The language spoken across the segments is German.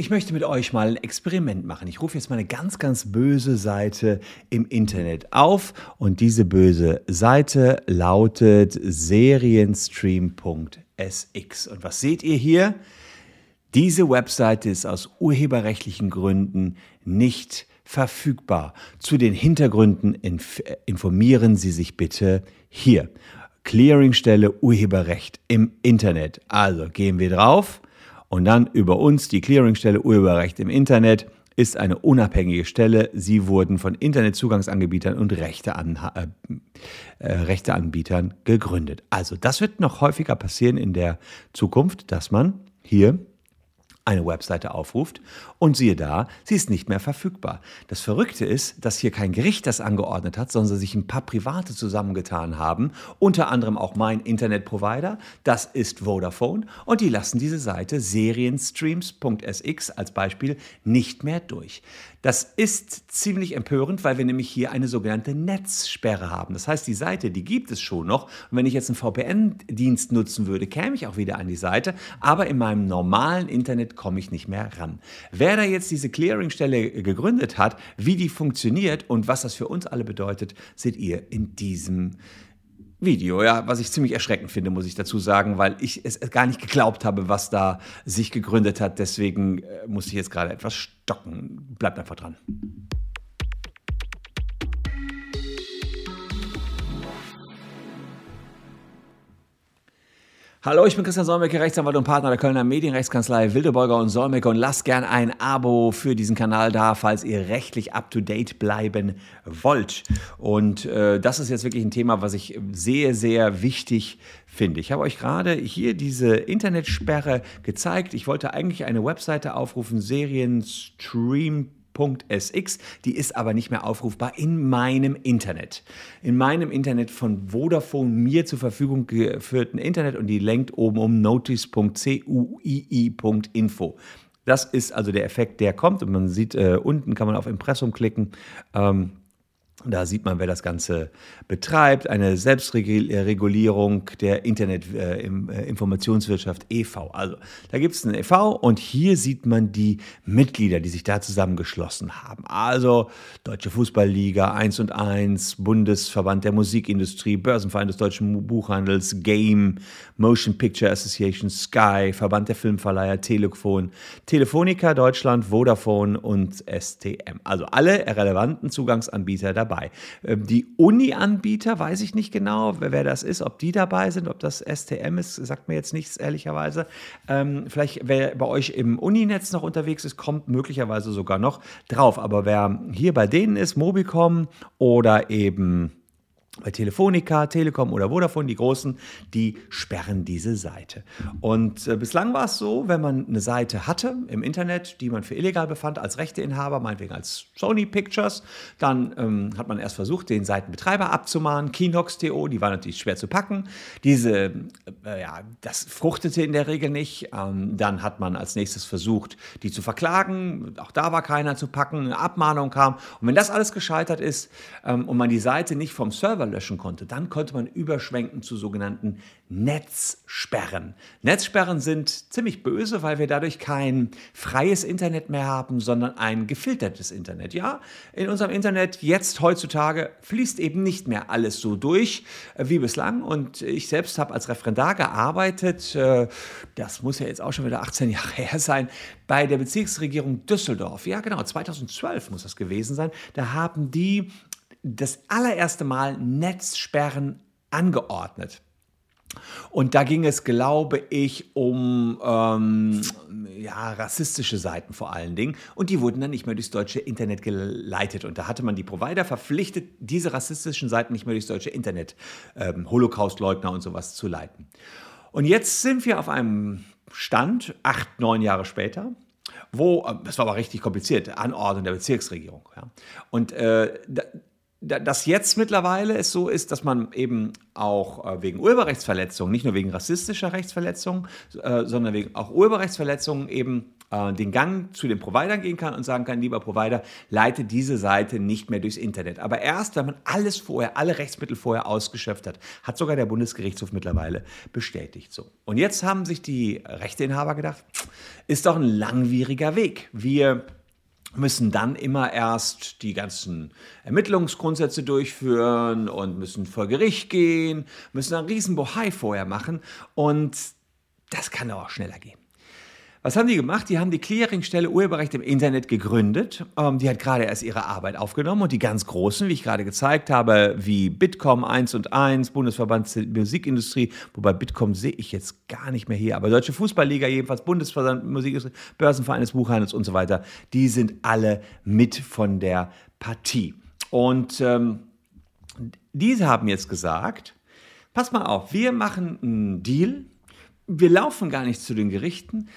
Ich möchte mit euch mal ein Experiment machen. Ich rufe jetzt mal eine ganz, ganz böse Seite im Internet auf und diese böse Seite lautet serienstream.sx. Und was seht ihr hier? Diese Webseite ist aus urheberrechtlichen Gründen nicht verfügbar. Zu den Hintergründen inf informieren Sie sich bitte hier. Clearingstelle Urheberrecht im Internet. Also gehen wir drauf und dann über uns, die Clearingstelle Urheberrecht im Internet, ist eine unabhängige Stelle. Sie wurden von Internetzugangsanbietern und Rechtean äh, äh, Rechteanbietern gegründet. Also das wird noch häufiger passieren in der Zukunft, dass man hier eine Webseite aufruft und siehe da, sie ist nicht mehr verfügbar. Das Verrückte ist, dass hier kein Gericht das angeordnet hat, sondern sich ein paar Private zusammengetan haben, unter anderem auch mein Internetprovider, das ist Vodafone und die lassen diese Seite serienstreams.sx als Beispiel nicht mehr durch. Das ist ziemlich empörend, weil wir nämlich hier eine sogenannte Netzsperre haben. Das heißt, die Seite, die gibt es schon noch. Und wenn ich jetzt einen VPN-Dienst nutzen würde, käme ich auch wieder an die Seite. Aber in meinem normalen Internet komme ich nicht mehr ran. Wer da jetzt diese Clearingstelle gegründet hat, wie die funktioniert und was das für uns alle bedeutet, seht ihr in diesem Video, ja, was ich ziemlich erschreckend finde, muss ich dazu sagen, weil ich es gar nicht geglaubt habe, was da sich gegründet hat. Deswegen äh, muss ich jetzt gerade etwas stocken. Bleibt einfach dran. Hallo, ich bin Christian Solmecke, Rechtsanwalt und Partner der Kölner Medienrechtskanzlei Wildeborger und Solmecke und lasst gern ein Abo für diesen Kanal da, falls ihr rechtlich up-to-date bleiben wollt. Und äh, das ist jetzt wirklich ein Thema, was ich sehr, sehr wichtig finde. Ich habe euch gerade hier diese Internetsperre gezeigt. Ich wollte eigentlich eine Webseite aufrufen, Serienstream Vodafone.sx. Die ist aber nicht mehr aufrufbar in meinem Internet. In meinem Internet von Vodafone mir zur Verfügung geführten Internet und die lenkt oben um notice.cuii.info. Das ist also der Effekt, der kommt und man sieht, äh, unten kann man auf Impressum klicken. Ähm, da sieht man, wer das Ganze betreibt. Eine Selbstregulierung der Internetinformationswirtschaft äh, e.V. Also da gibt es ein e.V. und hier sieht man die Mitglieder, die sich da zusammengeschlossen haben. Also Deutsche Fußballliga 1 und 1, Bundesverband der Musikindustrie, Börsenverein des deutschen Buchhandels, Game, Motion Picture Association, Sky, Verband der Filmverleiher, Telefon, Telefonica Deutschland, Vodafone und STM. Also alle relevanten Zugangsanbieter dabei dabei. Ähm, die Uni-Anbieter weiß ich nicht genau, wer das ist, ob die dabei sind, ob das STM ist, sagt mir jetzt nichts, ehrlicherweise. Ähm, vielleicht, wer bei euch im Uninetz noch unterwegs ist, kommt möglicherweise sogar noch drauf. Aber wer hier bei denen ist, Mobicom oder eben bei Telefonica, Telekom oder Vodafone, die großen, die sperren diese Seite. Und äh, bislang war es so, wenn man eine Seite hatte im Internet, die man für illegal befand, als Rechteinhaber, meinetwegen als Sony Pictures, dann ähm, hat man erst versucht, den Seitenbetreiber abzumahnen, Kinox.to, die war natürlich schwer zu packen. Diese, äh, ja, das fruchtete in der Regel nicht. Ähm, dann hat man als nächstes versucht, die zu verklagen. Auch da war keiner zu packen, eine Abmahnung kam. Und wenn das alles gescheitert ist ähm, und man die Seite nicht vom Server löschen konnte. Dann konnte man überschwenken zu sogenannten Netzsperren. Netzsperren sind ziemlich böse, weil wir dadurch kein freies Internet mehr haben, sondern ein gefiltertes Internet. Ja, in unserem Internet jetzt heutzutage fließt eben nicht mehr alles so durch äh, wie bislang. Und ich selbst habe als Referendar gearbeitet, äh, das muss ja jetzt auch schon wieder 18 Jahre her sein, bei der Bezirksregierung Düsseldorf. Ja, genau, 2012 muss das gewesen sein. Da haben die das allererste Mal Netzsperren angeordnet. Und da ging es, glaube ich, um ähm, ja, rassistische Seiten vor allen Dingen. Und die wurden dann nicht mehr durchs deutsche Internet geleitet. Und da hatte man die Provider verpflichtet, diese rassistischen Seiten nicht mehr durchs deutsche Internet, ähm, Holocaustleugner und sowas zu leiten. Und jetzt sind wir auf einem Stand, acht, neun Jahre später, wo, äh, das war aber richtig kompliziert, Anordnung der Bezirksregierung. Ja. Und äh, dass jetzt mittlerweile es so ist, dass man eben auch äh, wegen Urheberrechtsverletzungen, nicht nur wegen rassistischer Rechtsverletzungen, äh, sondern wegen auch Urheberrechtsverletzungen eben äh, den Gang zu den Providern gehen kann und sagen kann, lieber Provider, leite diese Seite nicht mehr durchs Internet. Aber erst, wenn man alles vorher, alle Rechtsmittel vorher ausgeschöpft hat, hat sogar der Bundesgerichtshof mittlerweile bestätigt so. Und jetzt haben sich die Rechteinhaber gedacht, ist doch ein langwieriger Weg. Wir müssen dann immer erst die ganzen Ermittlungsgrundsätze durchführen und müssen vor Gericht gehen, müssen einen riesen Bohai vorher machen und das kann auch schneller gehen. Was haben die gemacht? Die haben die Clearingstelle Urheberrecht im Internet gegründet. Ähm, die hat gerade erst ihre Arbeit aufgenommen und die ganz großen, wie ich gerade gezeigt habe, wie Bitkom 1 und 1, Bundesverband Musikindustrie, wobei Bitkom sehe ich jetzt gar nicht mehr hier, aber Deutsche Fußballliga jedenfalls, Bundesverband Musikindustrie, Börsenverein des Buchhandels und so weiter, die sind alle mit von der Partie. Und ähm, diese haben jetzt gesagt, pass mal auf, wir machen einen Deal, wir laufen gar nicht zu den Gerichten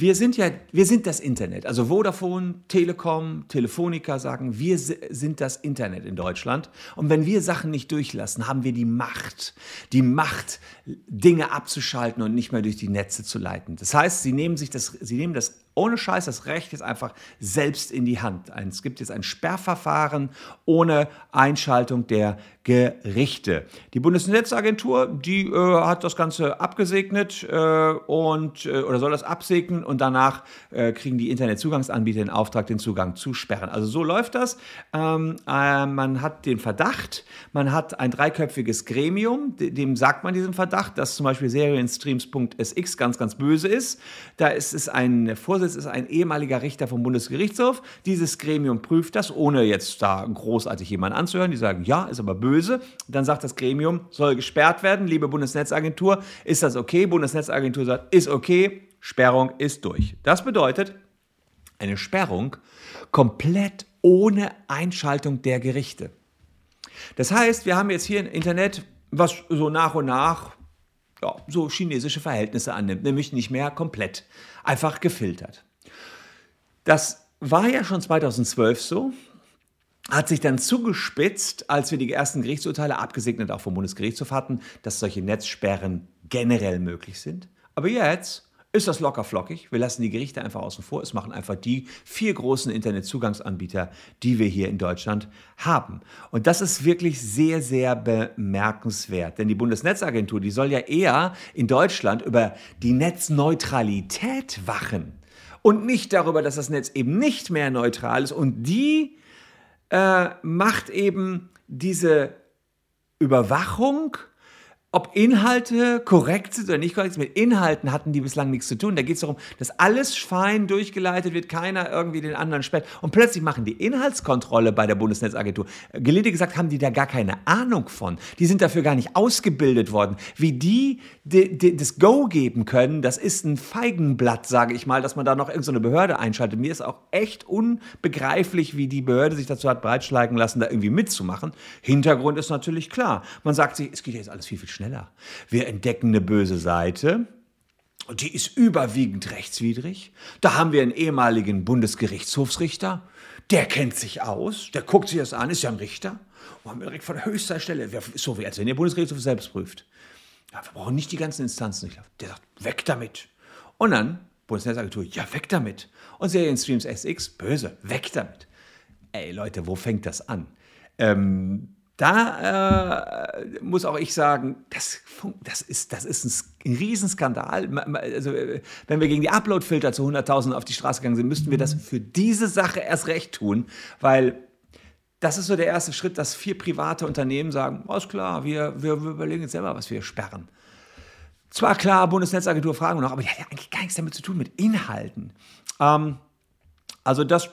wir sind ja, wir sind das Internet. Also Vodafone, Telekom, Telefonica sagen, wir sind das Internet in Deutschland. Und wenn wir Sachen nicht durchlassen, haben wir die Macht, die Macht, Dinge abzuschalten und nicht mehr durch die Netze zu leiten. Das heißt, sie nehmen sich das, sie nehmen das ohne Scheiß das Recht jetzt einfach selbst in die Hand. Es gibt jetzt ein Sperrverfahren ohne Einschaltung der Gerichte. Die Bundesnetzagentur, die äh, hat das Ganze abgesegnet äh, und äh, oder soll das absegnen und danach äh, kriegen die Internetzugangsanbieter den Auftrag, den Zugang zu sperren. Also so läuft das. Ähm, äh, man hat den Verdacht, man hat ein dreiköpfiges Gremium, dem sagt man diesem Verdacht, dass zum Beispiel Serienstreams.sx ganz, ganz böse ist. Da ist es ein Vorsitz Vorsitz ist ein ehemaliger Richter vom Bundesgerichtshof. Dieses Gremium prüft das, ohne jetzt da großartig jemanden anzuhören. Die sagen, ja, ist aber böse. Dann sagt das Gremium, soll gesperrt werden. Liebe Bundesnetzagentur, ist das okay? Bundesnetzagentur sagt, ist okay. Sperrung ist durch. Das bedeutet, eine Sperrung komplett ohne Einschaltung der Gerichte. Das heißt, wir haben jetzt hier ein Internet, was so nach und nach ja, so chinesische Verhältnisse annimmt, nämlich nicht mehr komplett, einfach gefiltert. Das war ja schon 2012 so, hat sich dann zugespitzt, als wir die ersten Gerichtsurteile abgesegnet auch vom Bundesgerichtshof hatten, dass solche Netzsperren generell möglich sind. Aber jetzt ist das locker flockig. Wir lassen die Gerichte einfach außen vor. Es machen einfach die vier großen Internetzugangsanbieter, die wir hier in Deutschland haben. Und das ist wirklich sehr, sehr bemerkenswert. Denn die Bundesnetzagentur, die soll ja eher in Deutschland über die Netzneutralität wachen und nicht darüber, dass das Netz eben nicht mehr neutral ist. Und die äh, macht eben diese Überwachung ob Inhalte korrekt sind oder nicht korrekt sind. Mit Inhalten hatten die bislang nichts zu tun. Da geht es darum, dass alles fein durchgeleitet wird, keiner irgendwie den anderen sperrt. Und plötzlich machen die Inhaltskontrolle bei der Bundesnetzagentur. Gelinde gesagt, haben die da gar keine Ahnung von. Die sind dafür gar nicht ausgebildet worden. Wie die, die, die das Go geben können, das ist ein Feigenblatt, sage ich mal, dass man da noch irgendeine so Behörde einschaltet. Mir ist auch echt unbegreiflich, wie die Behörde sich dazu hat breitschlagen lassen, da irgendwie mitzumachen. Hintergrund ist natürlich klar. Man sagt sich, es geht jetzt alles viel, viel schneller schneller. Wir entdecken eine böse Seite. Und die ist überwiegend rechtswidrig. Da haben wir einen ehemaligen Bundesgerichtshofsrichter. Der kennt sich aus. Der guckt sich das an, ist ja ein Richter. Und haben direkt von höchster Stelle, so wie als wenn der Bundesgerichtshof selbst prüft. Ja, wir brauchen nicht die ganzen Instanzen. Der sagt, weg damit. Und dann Bundesnetzagentur, ja, weg damit. Und Serienstreams SX, böse, weg damit. Ey Leute, wo fängt das an? Ähm, da äh, muss auch ich sagen, das, das, ist, das ist ein Riesenskandal. Also, wenn wir gegen die Uploadfilter zu 100.000 auf die Straße gegangen sind, müssten wir das für diese Sache erst recht tun, weil das ist so der erste Schritt, dass vier private Unternehmen sagen, alles klar, wir, wir, wir überlegen jetzt selber, was wir sperren. Zwar klar, Bundesnetzagentur fragen wir noch, aber die hat ja eigentlich gar nichts damit zu tun, mit Inhalten. Ähm, also das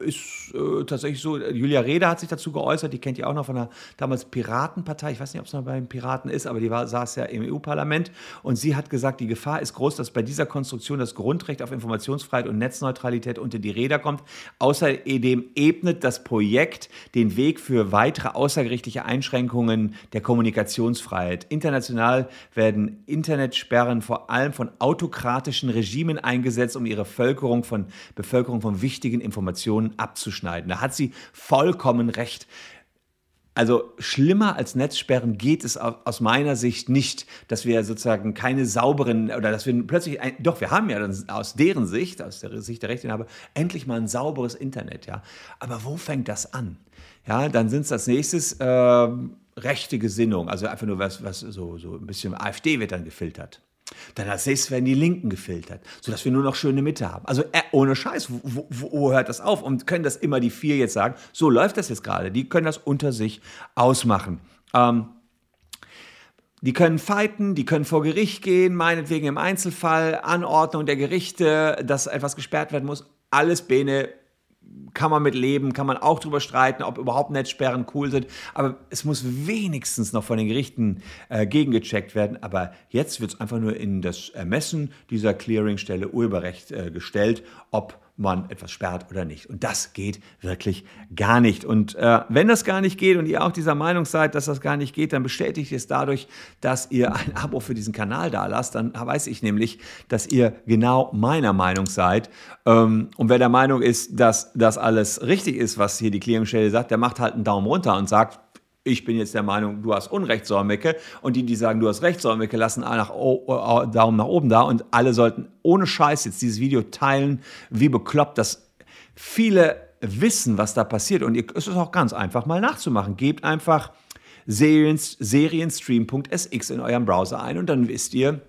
ist äh, tatsächlich so. Julia Reda hat sich dazu geäußert, die kennt ihr auch noch von der damals Piratenpartei. Ich weiß nicht, ob es noch bei den Piraten ist, aber die war, saß ja im EU-Parlament. Und sie hat gesagt, die Gefahr ist groß, dass bei dieser Konstruktion das Grundrecht auf Informationsfreiheit und Netzneutralität unter die Räder kommt. Außerdem ebnet das Projekt den Weg für weitere außergerichtliche Einschränkungen der Kommunikationsfreiheit. International werden Internetsperren vor allem von autokratischen Regimen eingesetzt, um ihre Bevölkerung von, Bevölkerung von wichtigen Informationen abzuschneiden. Da hat sie vollkommen recht. Also schlimmer als Netzsperren geht es aus meiner Sicht nicht, dass wir sozusagen keine sauberen oder dass wir plötzlich, ein, doch wir haben ja aus deren Sicht, aus der Sicht der Rechteinhaber, endlich mal ein sauberes Internet, ja. Aber wo fängt das an? Ja, dann sind es als nächstes äh, rechte Gesinnung, also einfach nur was, was so, so ein bisschen AfD wird dann gefiltert. Dann als nächstes werden die Linken gefiltert, sodass wir nur noch schöne Mitte haben. Also äh, ohne Scheiß, wo, wo, wo, hört das auf? Und können das immer die vier jetzt sagen, so läuft das jetzt gerade. Die können das unter sich ausmachen. Ähm, die können fighten, die können vor Gericht gehen, meinetwegen im Einzelfall, Anordnung der Gerichte, dass etwas gesperrt werden muss. Alles Bene kann man mit leben, kann man auch drüber streiten, ob überhaupt Netzsperren cool sind. Aber es muss wenigstens noch von den Gerichten äh, gegengecheckt werden. Aber jetzt wird es einfach nur in das Ermessen dieser Clearingstelle Urheberrecht äh, gestellt, ob man etwas sperrt oder nicht. Und das geht wirklich gar nicht. Und äh, wenn das gar nicht geht und ihr auch dieser Meinung seid, dass das gar nicht geht, dann bestätigt es dadurch, dass ihr ein Abo für diesen Kanal da lasst. Dann weiß ich nämlich, dass ihr genau meiner Meinung seid. Ähm, und wer der Meinung ist, dass das alles richtig ist, was hier die Clearingstelle sagt, der macht halt einen Daumen runter und sagt, ich bin jetzt der Meinung, du hast Unrecht, Sormecke. Und die, die sagen, du hast Recht, Sormecke, lassen nach, Daumen nach oben da. Und alle sollten ohne Scheiß jetzt dieses Video teilen, wie bekloppt, dass viele wissen, was da passiert. Und es ist auch ganz einfach mal nachzumachen. Gebt einfach serienstream.sx in eurem Browser ein und dann wisst ihr,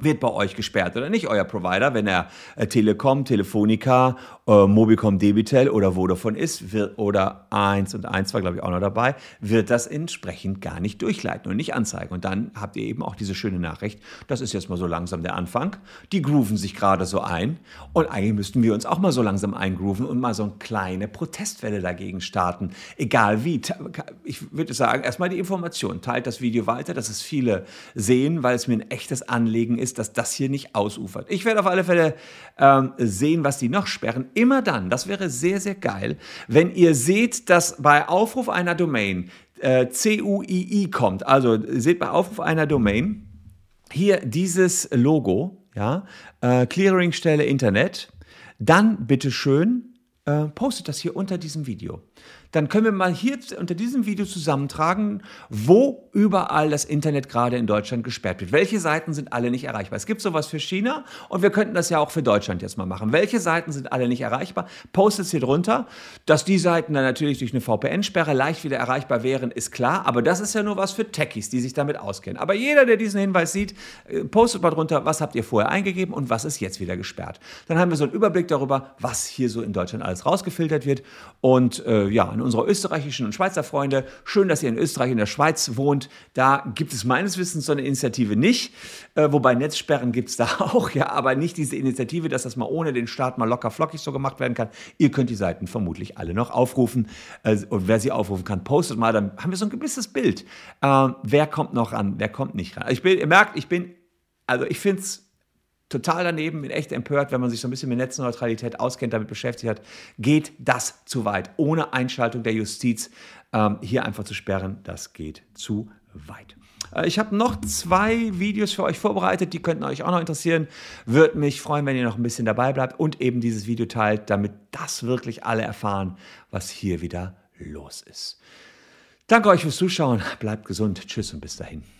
wird bei euch gesperrt oder nicht, euer Provider, wenn er äh, Telekom, Telefonica, äh, Mobicom, Debitel oder Vodafone ist, wird, oder 1 und 1 war, glaube ich, auch noch dabei, wird das entsprechend gar nicht durchleiten und nicht anzeigen. Und dann habt ihr eben auch diese schöne Nachricht, das ist jetzt mal so langsam der Anfang, die grooven sich gerade so ein und eigentlich müssten wir uns auch mal so langsam eingrooven und mal so eine kleine Protestwelle dagegen starten, egal wie. Ich würde sagen, erstmal die Information, teilt das Video weiter, dass es viele sehen, weil es mir ein echtes Anliegen ist, ist, dass das hier nicht ausufert. Ich werde auf alle Fälle ähm, sehen, was die noch sperren. Immer dann, das wäre sehr, sehr geil, wenn ihr seht, dass bei Aufruf einer Domain äh, CUII kommt. Also seht bei Aufruf einer Domain hier dieses Logo, ja, äh, Clearingstelle Internet. Dann bitte schön äh, postet das hier unter diesem Video dann können wir mal hier unter diesem Video zusammentragen, wo überall das Internet gerade in Deutschland gesperrt wird. Welche Seiten sind alle nicht erreichbar? Es gibt sowas für China und wir könnten das ja auch für Deutschland jetzt mal machen. Welche Seiten sind alle nicht erreichbar? Postet es hier drunter. Dass die Seiten dann natürlich durch eine VPN-Sperre leicht wieder erreichbar wären, ist klar. Aber das ist ja nur was für Techies, die sich damit auskennen. Aber jeder, der diesen Hinweis sieht, äh, postet mal drunter, was habt ihr vorher eingegeben und was ist jetzt wieder gesperrt. Dann haben wir so einen Überblick darüber, was hier so in Deutschland alles rausgefiltert wird. Und äh, ja, in unserer österreichischen und Schweizer Freunde. Schön, dass ihr in Österreich und der Schweiz wohnt. Da gibt es meines Wissens so eine Initiative nicht. Äh, wobei Netzsperren gibt es da auch, ja, aber nicht diese Initiative, dass das mal ohne den Staat mal locker flockig so gemacht werden kann. Ihr könnt die Seiten vermutlich alle noch aufrufen. Äh, und wer sie aufrufen kann, postet mal, dann haben wir so ein gewisses Bild. Äh, wer kommt noch ran, wer kommt nicht ran. Ich bin, ihr merkt, ich bin, also ich finde es total daneben, bin echt empört, wenn man sich so ein bisschen mit Netzneutralität auskennt, damit beschäftigt hat, geht das zu weit. Ohne Einschaltung der Justiz ähm, hier einfach zu sperren, das geht zu weit. Äh, ich habe noch zwei Videos für euch vorbereitet, die könnten euch auch noch interessieren. Würde mich freuen, wenn ihr noch ein bisschen dabei bleibt und eben dieses Video teilt, damit das wirklich alle erfahren, was hier wieder los ist. Danke euch fürs Zuschauen, bleibt gesund, tschüss und bis dahin.